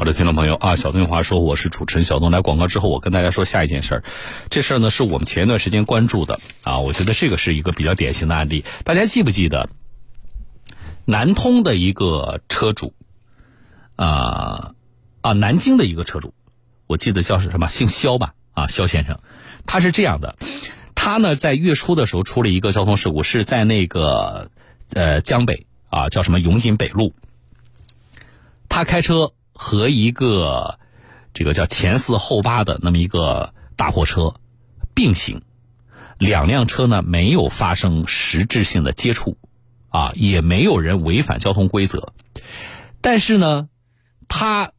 好的，听众朋友啊，小东话说我是主持人小东。来广告之后，我跟大家说下一件事儿。这事儿呢是我们前一段时间关注的啊，我觉得这个是一个比较典型的案例。大家记不记得南通的一个车主啊啊，南京的一个车主，我记得叫是什么，姓肖吧啊，肖先生，他是这样的，他呢在月初的时候出了一个交通事故，是在那个呃江北啊，叫什么永锦北路，他开车。和一个这个叫前四后八的那么一个大货车并行，两辆车呢没有发生实质性的接触，啊，也没有人违反交通规则，但是呢，他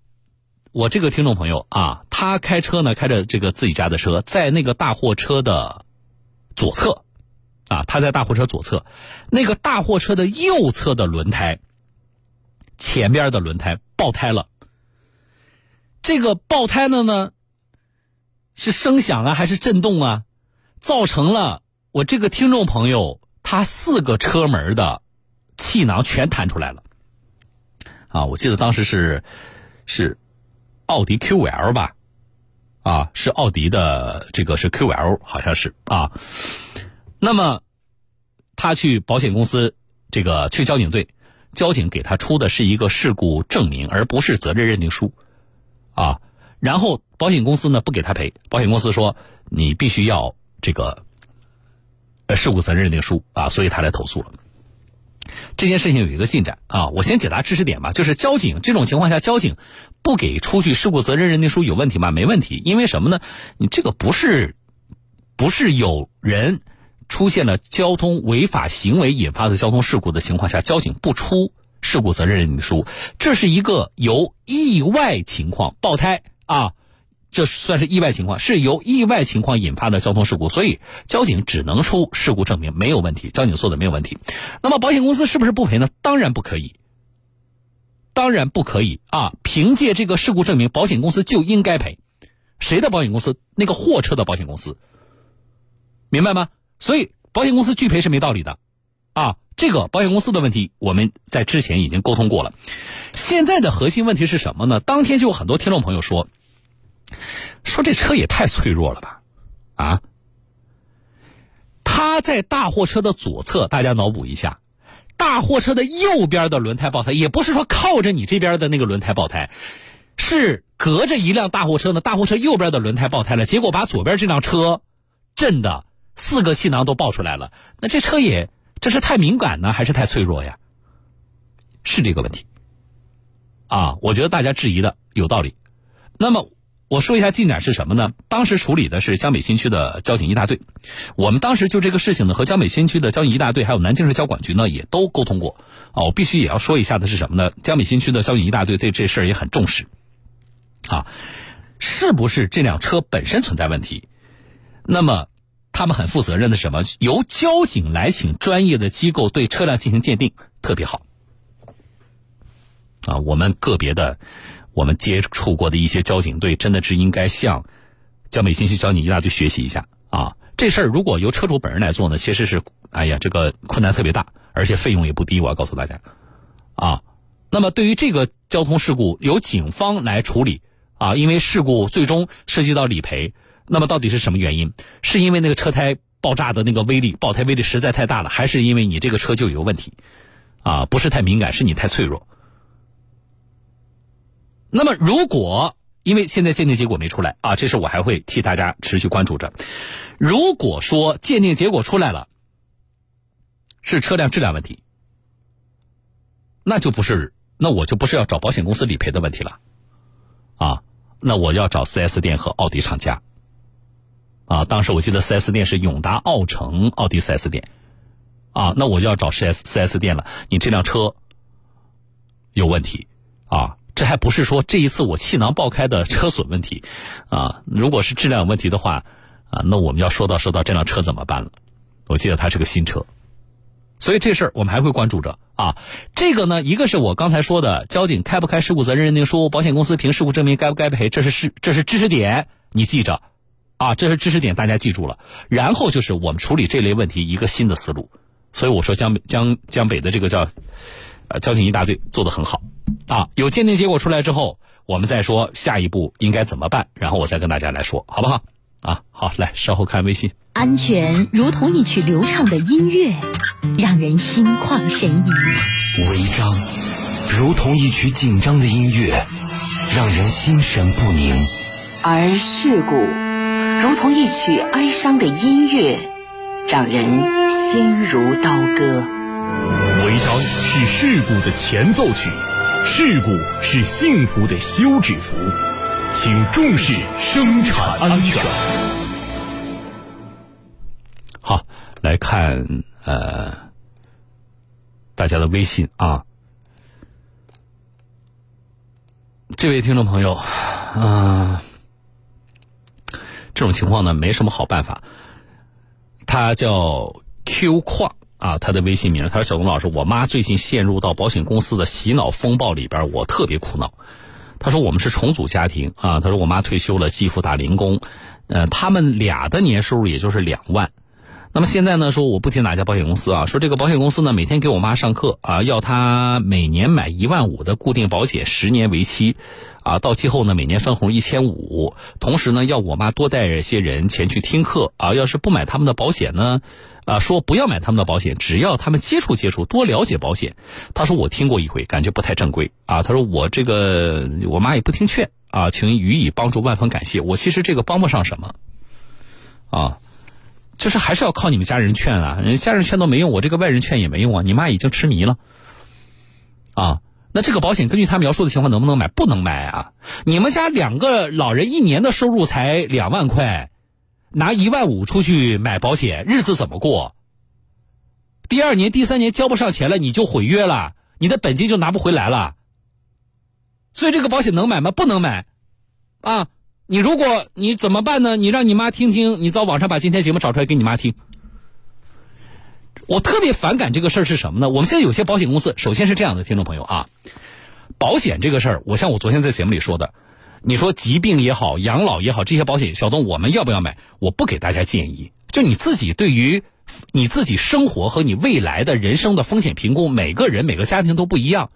我这个听众朋友啊，他开车呢开着这个自己家的车，在那个大货车的左侧，啊，他在大货车左侧，那个大货车的右侧的轮胎前边的轮胎爆胎了。这个爆胎的呢，是声响啊，还是震动啊？造成了我这个听众朋友他四个车门的气囊全弹出来了。啊，我记得当时是是奥迪 QL 吧？啊，是奥迪的这个是 QL，好像是啊。那么他去保险公司，这个去交警队，交警给他出的是一个事故证明，而不是责任认定书。啊，然后保险公司呢不给他赔，保险公司说你必须要这个呃事故责任认定书啊，所以他来投诉了。这件事情有一个进展啊，我先解答知识点吧，就是交警这种情况下，交警不给出具事故责任认定书有问题吗？没问题，因为什么呢？你这个不是不是有人出现了交通违法行为引发的交通事故的情况下，交警不出。事故责任认定书，这是一个由意外情况爆胎啊，这算是意外情况，是由意外情况引发的交通事故，所以交警只能出事故证明，没有问题，交警做的没有问题。那么保险公司是不是不赔呢？当然不可以，当然不可以啊！凭借这个事故证明，保险公司就应该赔。谁的保险公司？那个货车的保险公司，明白吗？所以保险公司拒赔是没道理的啊。这个保险公司的问题，我们在之前已经沟通过了。现在的核心问题是什么呢？当天就有很多听众朋友说，说这车也太脆弱了吧？啊，他在大货车的左侧，大家脑补一下，大货车的右边的轮胎爆胎，也不是说靠着你这边的那个轮胎爆胎，是隔着一辆大货车呢。大货车右边的轮胎爆胎了，结果把左边这辆车震的四个气囊都爆出来了。那这车也。这是太敏感呢，还是太脆弱呀？是这个问题啊？我觉得大家质疑的有道理。那么我说一下进展是什么呢？当时处理的是江北新区的交警一大队，我们当时就这个事情呢，和江北新区的交警一大队还有南京市交管局呢也都沟通过啊。我必须也要说一下的是什么呢？江北新区的交警一大队对这事儿也很重视啊。是不是这辆车本身存在问题？那么。他们很负责任的什么？由交警来请专业的机构对车辆进行鉴定，特别好。啊，我们个别的，我们接触过的一些交警队，真的是应该向江北新区交警一大队学习一下啊。这事儿如果由车主本人来做呢，其实是哎呀，这个困难特别大，而且费用也不低。我要告诉大家，啊，那么对于这个交通事故，由警方来处理啊，因为事故最终涉及到理赔。那么到底是什么原因？是因为那个车胎爆炸的那个威力，爆胎威力实在太大了，还是因为你这个车就有问题？啊，不是太敏感，是你太脆弱。那么如果因为现在鉴定结果没出来啊，这事我还会替大家持续关注着。如果说鉴定结果出来了，是车辆质量问题，那就不是，那我就不是要找保险公司理赔的问题了，啊，那我要找 4S 店和奥迪厂家。啊，当时我记得 4S 店是永达奥城奥迪 4S 店，啊，那我就要找 4S 4S 店了。你这辆车有问题，啊，这还不是说这一次我气囊爆开的车损问题，啊，如果是质量有问题的话，啊，那我们要说到说到这辆车怎么办了？我记得它是个新车，所以这事儿我们还会关注着啊。这个呢，一个是我刚才说的交警开不开事故责任认定书，保险公司凭事故证明该不该赔，这是事这是知识点，你记着。啊，这是知识点，大家记住了。然后就是我们处理这类问题一个新的思路，所以我说江北江江北的这个叫呃交警一大队做的很好。啊，有鉴定结果出来之后，我们再说下一步应该怎么办，然后我再跟大家来说，好不好？啊，好，来，稍后看微信。安全如同一曲流畅的音乐，让人心旷神怡；违章如同一曲紧张的音乐，让人心神不宁；而事故如同一曲哀伤的音乐，让人心如刀割。违章是事故的前奏曲。事故是幸福的休止符，请重视生产安全。好，来看呃大家的微信啊，这位听众朋友，嗯，这种情况呢没什么好办法，他叫 Q 矿。啊，他的微信名，他说：“小东老师，我妈最近陷入到保险公司的洗脑风暴里边，我特别苦恼。”他说：“我们是重组家庭啊。”他说：“我妈退休了，继父打零工，呃，他们俩的年收入也就是两万。那么现在呢，说我不提哪家保险公司啊，说这个保险公司呢，每天给我妈上课啊，要她每年买一万五的固定保险，十年为期，啊，到期后呢，每年分红一千五，同时呢，要我妈多带一些人前去听课啊，要是不买他们的保险呢？”啊，说不要买他们的保险，只要他们接触接触，多了解保险。他说我听过一回，感觉不太正规啊。他说我这个我妈也不听劝啊，请予以帮助，万分感谢。我其实这个帮不上什么，啊，就是还是要靠你们家人劝啊，人家人劝都没用，我这个外人劝也没用啊。你妈已经痴迷了，啊，那这个保险根据他描述的情况能不能买？不能买啊。你们家两个老人一年的收入才两万块。拿一万五出去买保险，日子怎么过？第二年、第三年交不上钱了，你就毁约了，你的本金就拿不回来了。所以这个保险能买吗？不能买，啊！你如果你怎么办呢？你让你妈听听，你到网上把今天节目找出来给你妈听。我特别反感这个事儿是什么呢？我们现在有些保险公司，首先是这样的，听众朋友啊，保险这个事儿，我像我昨天在节目里说的。你说疾病也好，养老也好，这些保险，小东我们要不要买？我不给大家建议，就你自己对于你自己生活和你未来的人生的风险评估，每个人每个家庭都不一样，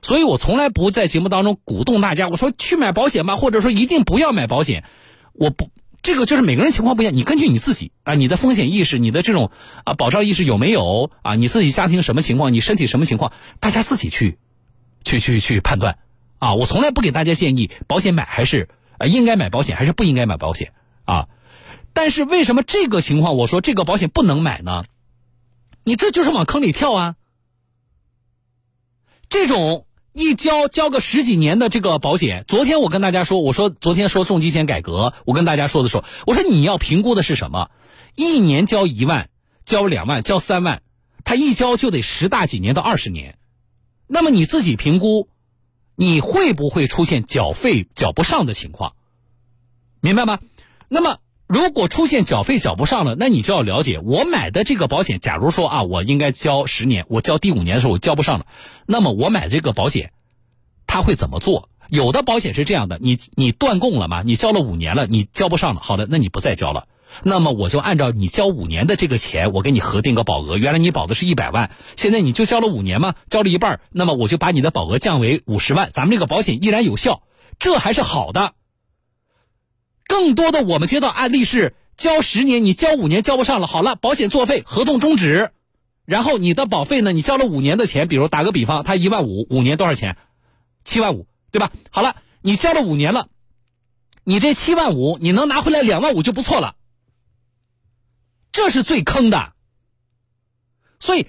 所以我从来不在节目当中鼓动大家，我说去买保险吧，或者说一定不要买保险，我不，这个就是每个人情况不一样，你根据你自己啊，你的风险意识，你的这种啊保障意识有没有啊？你自己家庭什么情况，你身体什么情况，大家自己去，去去去判断。啊，我从来不给大家建议保险买还是呃应该买保险还是不应该买保险啊，但是为什么这个情况我说这个保险不能买呢？你这就是往坑里跳啊！这种一交交个十几年的这个保险，昨天我跟大家说，我说昨天说重疾险改革，我跟大家说的时候，我说你要评估的是什么？一年交一万，交两万，交三万，他一交就得十大几年到二十年，那么你自己评估。你会不会出现缴费缴不上的情况？明白吗？那么如果出现缴费缴不上了，那你就要了解，我买的这个保险，假如说啊，我应该交十年，我交第五年的时候我交不上了，那么我买这个保险，他会怎么做？有的保险是这样的，你你断供了嘛？你交了五年了，你交不上了，好的，那你不再交了。那么我就按照你交五年的这个钱，我给你核定个保额。原来你保的是一百万，现在你就交了五年嘛，交了一半，那么我就把你的保额降为五十万，咱们这个保险依然有效，这还是好的。更多的我们接到案例是交十年，你交五年交不上了，好了，保险作废，合同终止，然后你的保费呢，你交了五年的钱，比如打个比方，他一万五，五年多少钱？七万五，对吧？好了，你交了五年了，你这七万五，你能拿回来两万五就不错了。这是最坑的，所以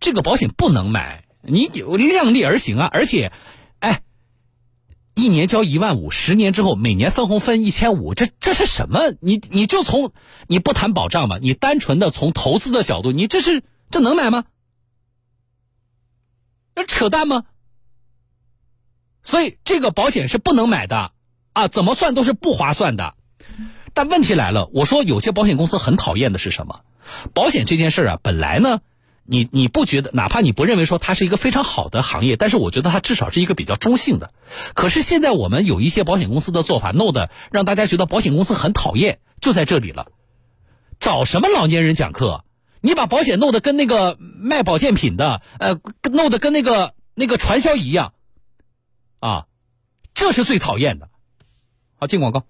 这个保险不能买。你有量力而行啊！而且，一年交一万五，十年之后每年分红分一千五，这这是什么？你你就从你不谈保障嘛，你单纯的从投资的角度，你这是这能买吗？这扯淡吗？所以这个保险是不能买的啊！怎么算都是不划算的。但问题来了，我说有些保险公司很讨厌的是什么？保险这件事啊，本来呢，你你不觉得，哪怕你不认为说它是一个非常好的行业，但是我觉得它至少是一个比较中性的。可是现在我们有一些保险公司的做法，弄得让大家觉得保险公司很讨厌，就在这里了。找什么老年人讲课？你把保险弄得跟那个卖保健品的，呃，弄得跟那个那个传销一样。啊，这是最讨厌的。好，进广告。